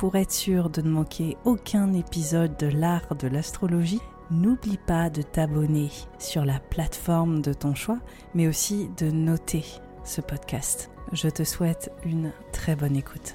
Pour être sûr de ne manquer aucun épisode de l'art de l'astrologie, n'oublie pas de t'abonner sur la plateforme de ton choix, mais aussi de noter ce podcast. Je te souhaite une très bonne écoute.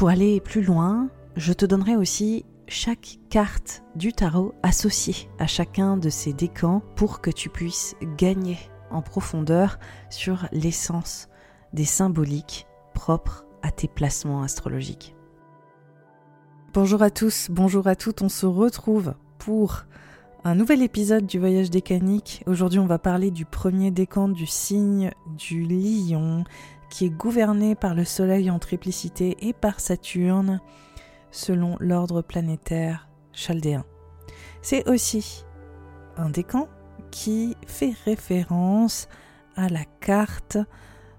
Pour aller plus loin, je te donnerai aussi chaque carte du tarot associée à chacun de ces décans pour que tu puisses gagner en profondeur sur l'essence des symboliques propres à tes placements astrologiques. Bonjour à tous, bonjour à toutes, on se retrouve pour un nouvel épisode du voyage décanique. Aujourd'hui on va parler du premier décan du signe du lion qui est gouverné par le Soleil en triplicité et par Saturne selon l'ordre planétaire chaldéen. C'est aussi un décan qui fait référence à la carte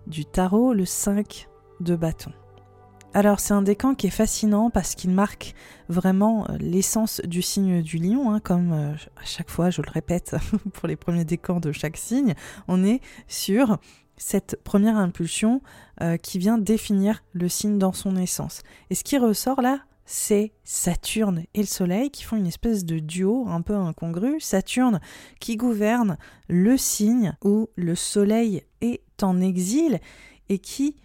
du tarot, le 5 de bâton. Alors c'est un décan qui est fascinant parce qu'il marque vraiment l'essence du signe du lion, hein, comme euh, à chaque fois je le répète pour les premiers décans de chaque signe, on est sur cette première impulsion euh, qui vient définir le signe dans son essence. Et ce qui ressort là, c'est Saturne et le Soleil qui font une espèce de duo un peu incongru. Saturne qui gouverne le signe où le Soleil est en exil et qui,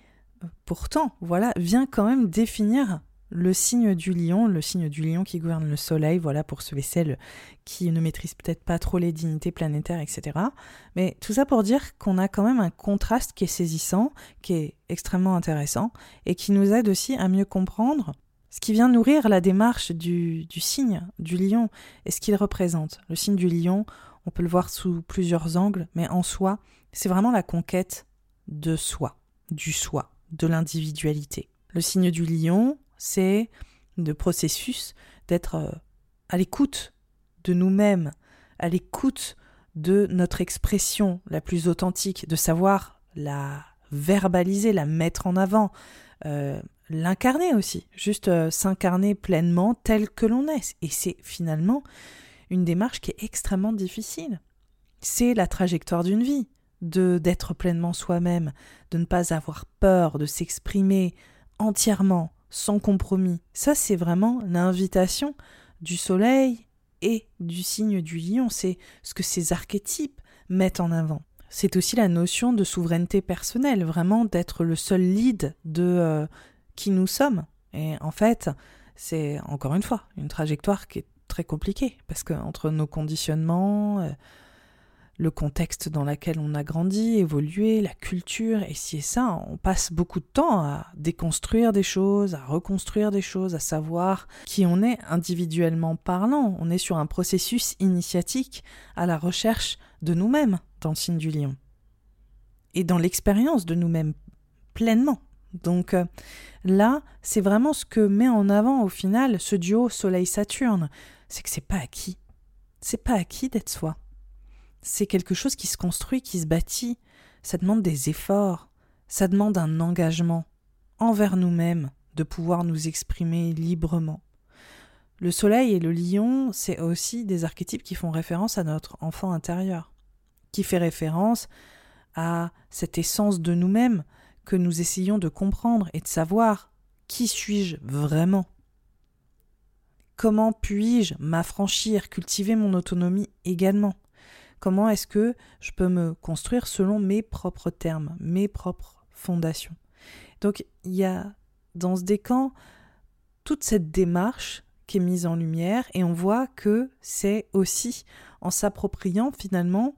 pourtant, voilà, vient quand même définir le signe du lion, le signe du lion qui gouverne le soleil, voilà pour ceux et qui ne maîtrisent peut-être pas trop les dignités planétaires, etc. Mais tout ça pour dire qu'on a quand même un contraste qui est saisissant, qui est extrêmement intéressant, et qui nous aide aussi à mieux comprendre ce qui vient nourrir la démarche du, du signe du lion et ce qu'il représente. Le signe du lion, on peut le voir sous plusieurs angles, mais en soi, c'est vraiment la conquête de soi, du soi, de l'individualité. Le signe du lion, c'est le processus d'être euh, à l'écoute de nous-mêmes, à l'écoute de notre expression la plus authentique, de savoir la verbaliser, la mettre en avant, euh, l'incarner aussi, juste euh, s'incarner pleinement tel que l'on est. Et c'est finalement une démarche qui est extrêmement difficile. c'est la trajectoire d'une vie, de d'être pleinement soi-même, de ne pas avoir peur, de s'exprimer entièrement, sans compromis. Ça, c'est vraiment l'invitation du soleil et du signe du lion. C'est ce que ces archétypes mettent en avant. C'est aussi la notion de souveraineté personnelle, vraiment d'être le seul lead de euh, qui nous sommes. Et en fait, c'est encore une fois une trajectoire qui est très compliquée parce que entre nos conditionnements, euh, le contexte dans lequel on a grandi, évolué, la culture, et si et ça, on passe beaucoup de temps à déconstruire des choses, à reconstruire des choses, à savoir qui on est individuellement parlant. On est sur un processus initiatique à la recherche de nous-mêmes dans le signe du lion. Et dans l'expérience de nous-mêmes pleinement. Donc euh, là, c'est vraiment ce que met en avant au final ce duo Soleil-Saturne. C'est que c'est pas acquis. C'est pas acquis d'être soi c'est quelque chose qui se construit, qui se bâtit. Ça demande des efforts, ça demande un engagement envers nous-mêmes de pouvoir nous exprimer librement. Le soleil et le lion, c'est aussi des archétypes qui font référence à notre enfant intérieur, qui fait référence à cette essence de nous-mêmes que nous essayons de comprendre et de savoir qui suis-je vraiment Comment puis-je m'affranchir, cultiver mon autonomie également? Comment est-ce que je peux me construire selon mes propres termes, mes propres fondations? Donc il y a dans ce décan toute cette démarche qui est mise en lumière et on voit que c'est aussi en s'appropriant finalement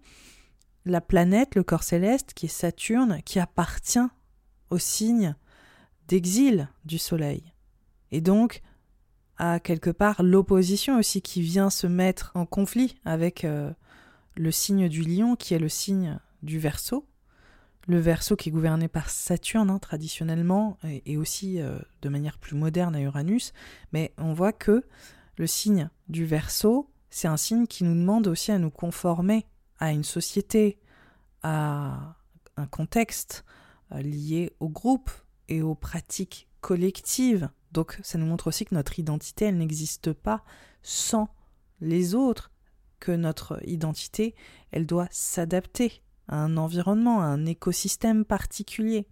la planète, le corps céleste qui est Saturne, qui appartient au signe d'exil du Soleil. Et donc à quelque part l'opposition aussi qui vient se mettre en conflit avec euh, le signe du lion qui est le signe du verso. Le verso qui est gouverné par Saturne hein, traditionnellement et, aussi euh, de manière plus moderne à Uranus. Mais on voit que le signe du verso, c'est un signe qui nous demande aussi à nous conformer à une société, à un contexte euh, lié au groupe et aux pratiques collectives. Donc ça nous montre aussi que notre identité, elle n'existe pas sans les autres que notre identité, elle doit s'adapter à un environnement, à un écosystème particulier.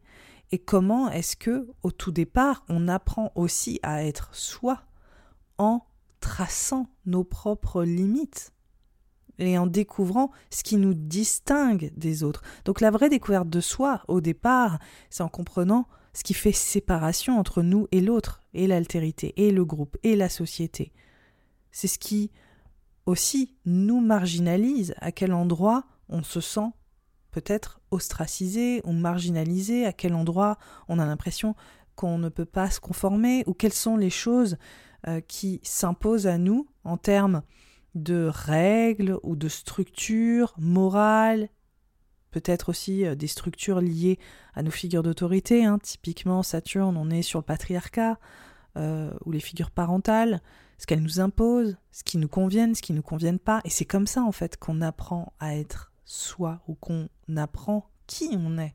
Et comment est-ce que, au tout départ, on apprend aussi à être soi en traçant nos propres limites et en découvrant ce qui nous distingue des autres. Donc la vraie découverte de soi, au départ, c'est en comprenant ce qui fait séparation entre nous et l'autre, et l'altérité, et le groupe, et la société. C'est ce qui aussi nous marginalise, à quel endroit on se sent peut-être ostracisé ou marginalisé, à quel endroit on a l'impression qu'on ne peut pas se conformer, ou quelles sont les choses euh, qui s'imposent à nous en termes de règles ou de structures morales, peut-être aussi euh, des structures liées à nos figures d'autorité. Hein. Typiquement, Saturne, on est sur le patriarcat, euh, ou les figures parentales ce qu'elles nous imposent, ce qui nous convienne, ce qui ne nous convienne pas. Et c'est comme ça, en fait, qu'on apprend à être soi, ou qu'on apprend qui on est.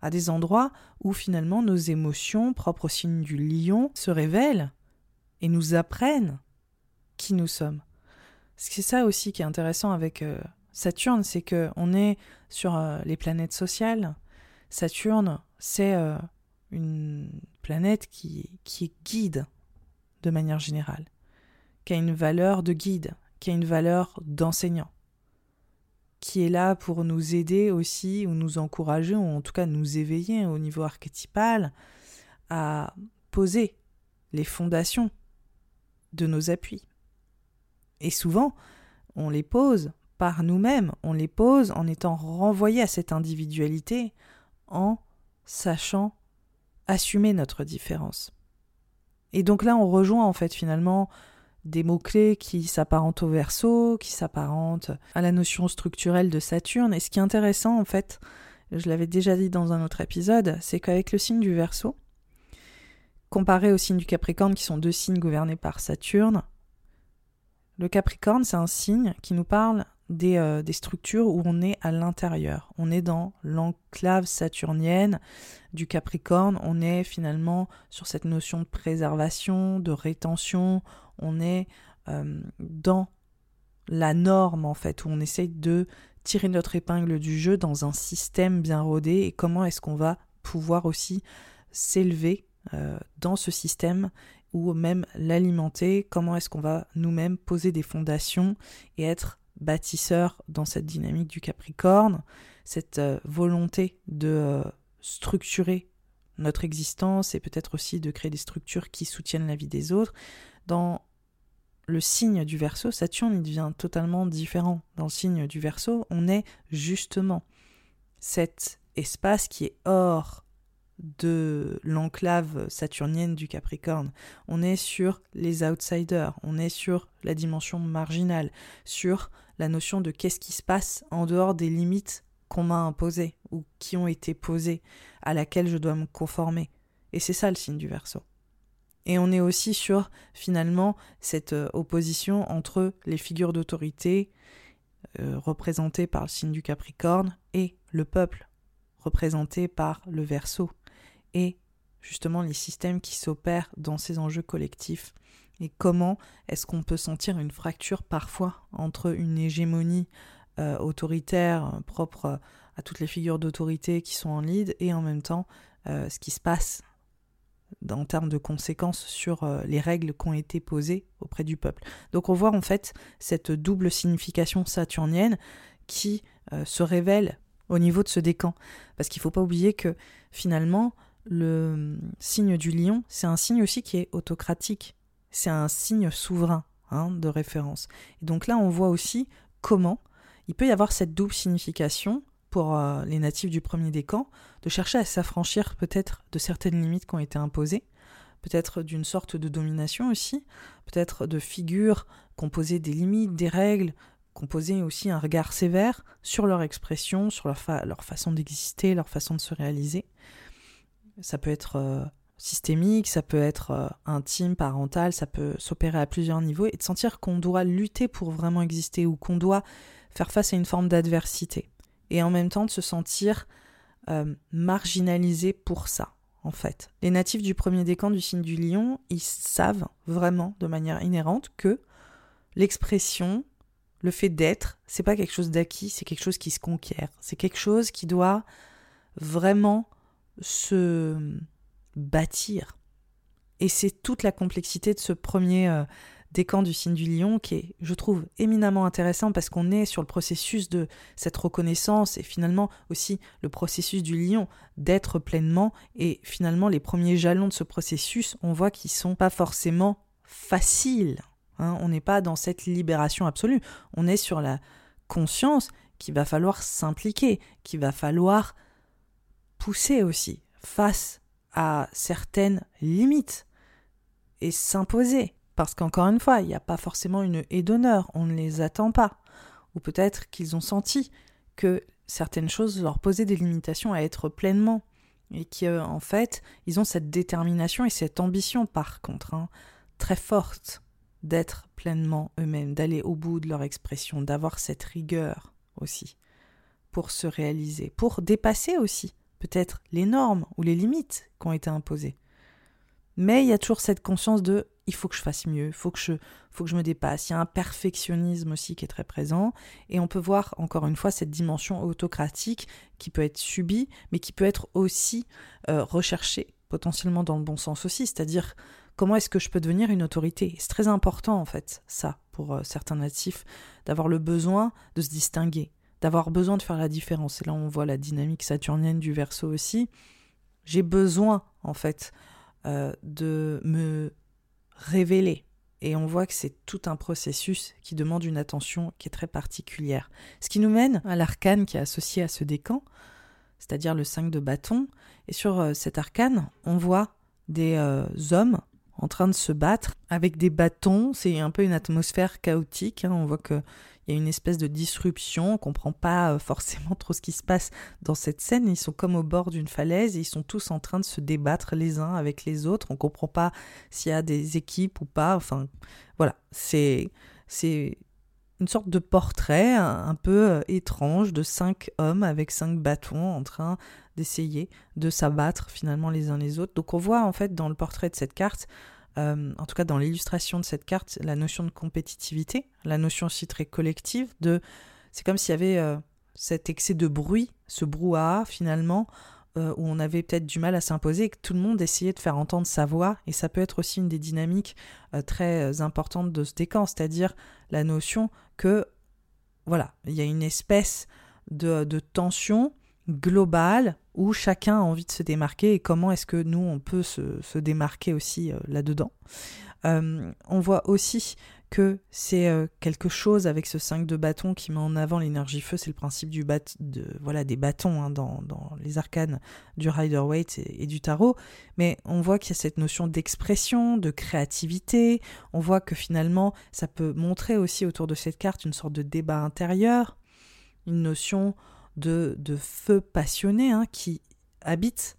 À des endroits où finalement nos émotions, propres au signe du lion, se révèlent et nous apprennent qui nous sommes. C'est ça aussi qui est intéressant avec euh, Saturne, c'est qu'on est sur euh, les planètes sociales. Saturne, c'est euh, une planète qui, qui est guide de manière générale qui a une valeur de guide, qui a une valeur d'enseignant, qui est là pour nous aider aussi, ou nous encourager, ou en tout cas nous éveiller au niveau archétypal à poser les fondations de nos appuis. Et souvent, on les pose par nous-mêmes, on les pose en étant renvoyés à cette individualité, en sachant assumer notre différence. Et donc là, on rejoint en fait finalement des mots-clés qui s'apparentent au verso, qui s'apparentent à la notion structurelle de Saturne. Et ce qui est intéressant, en fait, je l'avais déjà dit dans un autre épisode, c'est qu'avec le signe du verso, comparé au signe du Capricorne, qui sont deux signes gouvernés par Saturne, le Capricorne, c'est un signe qui nous parle des, euh, des, structures où on est à l'intérieur. On est dans l'enclave saturnienne du Capricorne. On est finalement sur cette notion de préservation, de rétention on est euh, dans la norme en fait, où on essaye de tirer notre épingle du jeu dans un système bien rodé et comment est-ce qu'on va pouvoir aussi s'élever euh, dans ce système ou même l'alimenter, comment est-ce qu'on va nous-mêmes poser des fondations et être bâtisseurs dans cette dynamique du Capricorne, cette euh, volonté de structurer notre existence et peut-être aussi de créer des structures qui soutiennent la vie des autres. Dans le signe du Verseau, Saturne il devient totalement différent. Dans le signe du Verseau, on est justement cet espace qui est hors de l'enclave saturnienne du Capricorne. On est sur les outsiders, on est sur la dimension marginale, sur la notion de qu'est-ce qui se passe en dehors des limites qu'on m'a imposées ou qui ont été posées, à laquelle je dois me conformer. Et c'est ça le signe du Verseau. Et on est aussi sur finalement cette euh, opposition entre les figures d'autorité euh, représentées par le signe du Capricorne et le peuple représenté par le Verseau. Et justement les systèmes qui s'opèrent dans ces enjeux collectifs et comment est-ce qu'on peut sentir une fracture parfois entre une hégémonie euh, autoritaire propre à toutes les figures d'autorité qui sont en lead et en même temps ce qui se passe en termes de conséquences sur les règles qui ont été posées auprès du peuple. Donc on voit en fait cette double signification saturnienne qui se révèle au niveau de ce décan. Parce qu'il ne faut pas oublier que finalement, le signe du lion, c'est un signe aussi qui est autocratique. C'est un signe souverain hein, de référence. Et donc là, on voit aussi comment il peut y avoir cette double signification pour euh, les natifs du premier décan, de chercher à s'affranchir peut-être de certaines limites qui ont été imposées, peut-être d'une sorte de domination aussi, peut-être de figures composées des limites, des règles, composer aussi un regard sévère sur leur expression, sur leur, leur façon d'exister, leur façon de se réaliser. Ça peut être euh, systémique, ça peut être euh, intime, parental, ça peut s'opérer à plusieurs niveaux et de sentir qu'on doit lutter pour vraiment exister ou qu'on doit faire face à une forme d'adversité. Et en même temps de se sentir euh, marginalisé pour ça, en fait. Les natifs du premier décan du signe du lion, ils savent vraiment de manière inhérente que l'expression, le fait d'être, c'est pas quelque chose d'acquis, c'est quelque chose qui se conquiert. C'est quelque chose qui doit vraiment se bâtir. Et c'est toute la complexité de ce premier euh, décan du signe du lion qui est, je trouve, éminemment intéressant parce qu'on est sur le processus de cette reconnaissance et finalement aussi le processus du lion d'être pleinement. Et finalement, les premiers jalons de ce processus, on voit qu'ils sont pas forcément faciles. Hein. on n'est pas dans cette libération absolue. On est sur la conscience qu'il va falloir s'impliquer, qu'il va falloir pousser aussi face à certaines limites et s'imposer. Parce qu'encore une fois, il n'y a pas forcément une haie d'honneur, on ne les attend pas. Ou peut-être qu'ils ont senti que certaines choses leur posaient des limitations à être pleinement. Et qu'en fait, ils ont cette détermination et cette ambition, par contre, hein, très forte d'être pleinement eux-mêmes, d'aller au bout de leur expression, d'avoir cette rigueur aussi pour se réaliser, pour dépasser aussi peut-être les normes ou les limites qui ont été imposées. Mais il y a toujours cette conscience de il faut que je fasse mieux, il faut que je faut que je me dépasse. Il y a un perfectionnisme aussi qui est très présent et on peut voir encore une fois cette dimension autocratique qui peut être subie mais qui peut être aussi euh, recherchée potentiellement dans le bon sens aussi, c'est-à-dire comment est-ce que je peux devenir une autorité? C'est très important en fait ça pour euh, certains natifs d'avoir le besoin de se distinguer, d'avoir besoin de faire la différence. Et là, on voit la dynamique saturnienne du verso aussi. J'ai besoin, en fait, euh, de me révéler. Et on voit que c'est tout un processus qui demande une attention qui est très particulière. Ce qui nous mène à l'arcane qui est associé à ce décan, c'est-à-dire le 5 de bâton. Et sur euh, cet arcane, on voit des euh, hommes en train de se battre avec des bâtons. C'est un peu une atmosphère chaotique. Hein. On voit que il y a une espèce de disruption, on comprend pas euh, forcément trop ce qui se passe dans cette scène. Ils sont comme au bord d'une falaise ils sont tous en train de se débattre les uns avec les autres. On comprend pas s'il y a des équipes ou pas. Enfin, voilà, c'est c'est une sorte de portrait un, peu euh, étrange de cinq hommes avec cinq bâtons en train d'essayer de s'abattre finalement les uns les autres. Donc on voit en fait dans le portrait de cette carte euh, en tout cas dans l'illustration de cette carte, la notion de compétitivité, la notion aussi très collective de... C'est comme s'il y avait euh, cet excès de bruit, ce brouhaha finalement, euh, où on avait peut-être du mal à s'imposer et que tout le monde essayait de faire entendre sa voix. Et ça peut être aussi une des dynamiques euh, très importantes de ce décan, c'est-à-dire la notion que, voilà, il y a une espèce de, tension globale où chacun a envie de se démarquer et comment est-ce que nous, on peut se démarquer aussi là-dedans. on voit aussi que c'est euh, quelque chose avec ce 5 de bâton qui met en avant l'énergie feu, c'est le principe du bat de, voilà, des bâtons hein, dans, les arcanes du Rider-Waite et, du tarot, mais on voit qu'il y a cette notion d'expression, de créativité, on voit que finalement ça peut montrer aussi autour de cette carte une sorte de débat intérieur, une notion de, de feu passionné hein, qui habite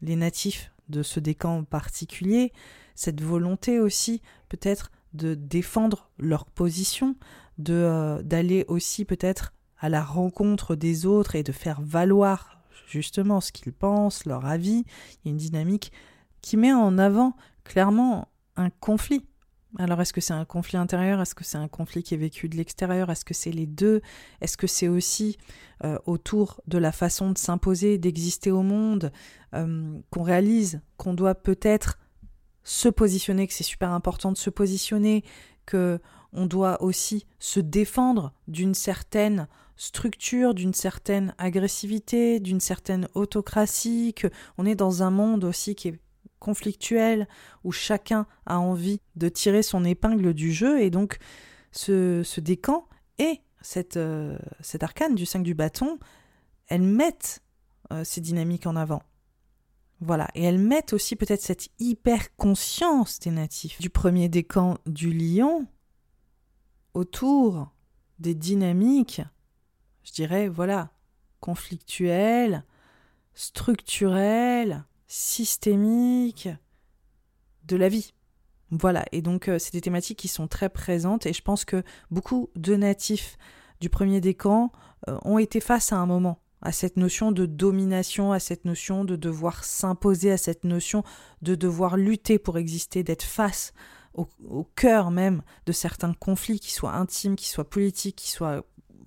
les natifs de ce décan particulier, cette volonté aussi peut-être de défendre leur position, de euh, d'aller aussi peut-être à la rencontre des autres et de faire valoir justement ce qu'ils pensent, leur avis. Il y a une dynamique qui met en avant clairement un conflit. Alors est-ce que c'est un conflit intérieur? Est-ce que c'est un conflit qui est vécu de l'extérieur? Est-ce que c'est les deux? Est-ce que c'est aussi euh, autour de la façon de s'imposer, d'exister au monde, euh, qu'on réalise qu'on doit peut-être se positionner, que c'est super important de se positionner, que on doit aussi se défendre d'une certaine structure, d'une certaine agressivité, d'une certaine autocratie, que on est dans un monde aussi qui est conflictuel, où chacun a envie de tirer son épingle du jeu, et donc ce, ce décan et cette, euh, arcane du 5 du bâton, elles mettent euh, ces dynamiques en avant. Voilà, et elles mettent aussi peut-être cette hyper conscience des natifs du premier décan du lion autour des dynamiques, je dirais, voilà, conflictuelles, structurelles, systémiques de la vie. Voilà, et donc euh, c'est des thématiques qui sont très présentes et je pense que beaucoup de natifs du premier décan euh, ont été face à un moment à cette notion de domination, à cette notion de devoir s'imposer, à cette notion de devoir lutter pour exister, d'être face au, cœur même de certains conflits, qui soient intimes, qui soient politiques, qui soient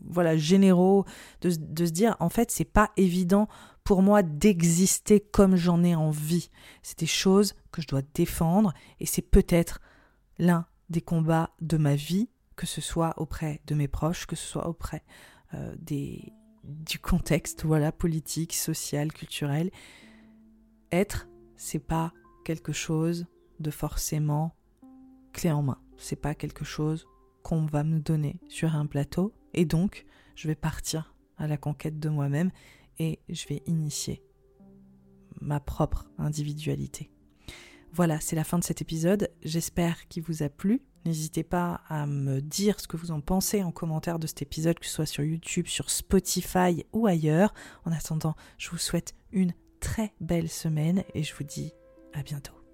voilà généraux, de, se dire en fait c'est pas évident pour moi d'exister comme j'en ai envie. C'est des choses que je dois défendre et c'est peut-être l'un des combats de ma vie, que ce soit auprès de mes proches, que ce soit auprès euh, des du contexte, voilà, politique, social, culturel. Être, c'est pas quelque chose de forcément clé en main. C'est pas quelque chose qu'on va me donner sur un plateau. Et donc, je vais partir à la conquête de moi-même et je vais initier ma propre individualité. Voilà, c'est la fin de cet épisode. J'espère qu'il vous a plu. N'hésitez pas à me dire ce que vous en pensez en commentaire de cet épisode, que ce soit sur YouTube, sur Spotify ou ailleurs. En attendant, je vous souhaite une très belle semaine et je vous dis à bientôt.